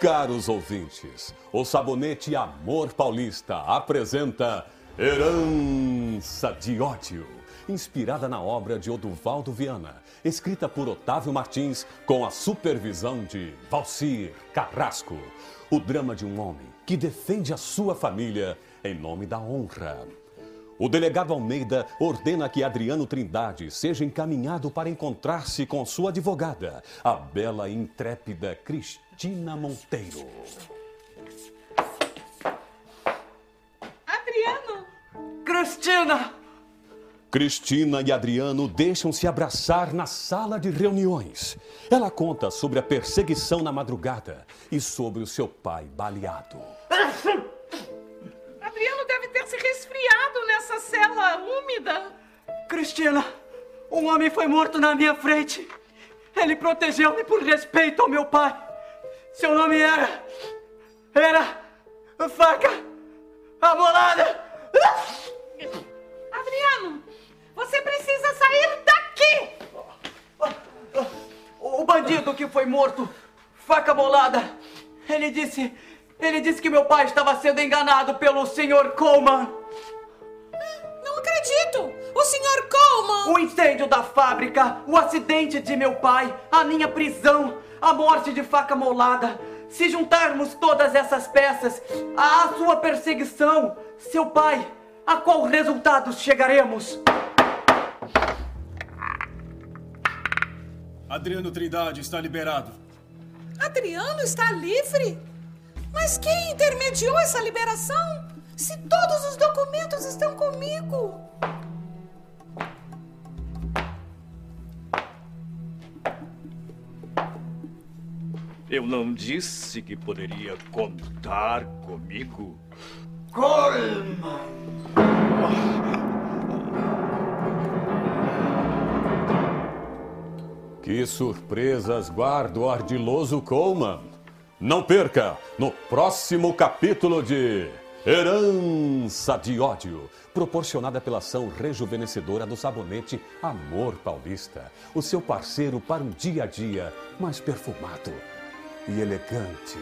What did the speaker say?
Caros ouvintes, o Sabonete Amor Paulista apresenta Herança de Ódio, inspirada na obra de Oduvaldo Viana, escrita por Otávio Martins com a supervisão de Valcir Carrasco. O drama de um homem que defende a sua família em nome da honra. O delegado Almeida ordena que Adriano Trindade seja encaminhado para encontrar-se com sua advogada, a bela e intrépida Cristina Monteiro. Adriano! Cristina! Cristina e Adriano deixam-se abraçar na sala de reuniões. Ela conta sobre a perseguição na madrugada e sobre o seu pai baleado. Deve ter se resfriado nessa cela úmida. Cristina, um homem foi morto na minha frente. Ele protegeu-me por respeito ao meu pai. Seu nome era. Era. Faca Amolada! Adriano, você precisa sair daqui! O bandido que foi morto, faca molada, ele disse. Ele disse que meu pai estava sendo enganado pelo Sr. Coleman. Não acredito! O Sr. Coleman! O incêndio da fábrica, o acidente de meu pai, a minha prisão, a morte de faca molada. Se juntarmos todas essas peças à sua perseguição, seu pai, a qual resultado chegaremos? Adriano Trindade está liberado. Adriano está livre? Mas quem intermediou essa liberação? Se todos os documentos estão comigo. Eu não disse que poderia contar comigo. Coleman! Que surpresas guarda o ardiloso Coleman! Não perca no próximo capítulo de Herança de Ódio, proporcionada pela ação rejuvenescedora do sabonete Amor Paulista, o seu parceiro para um dia a dia mais perfumado e elegante.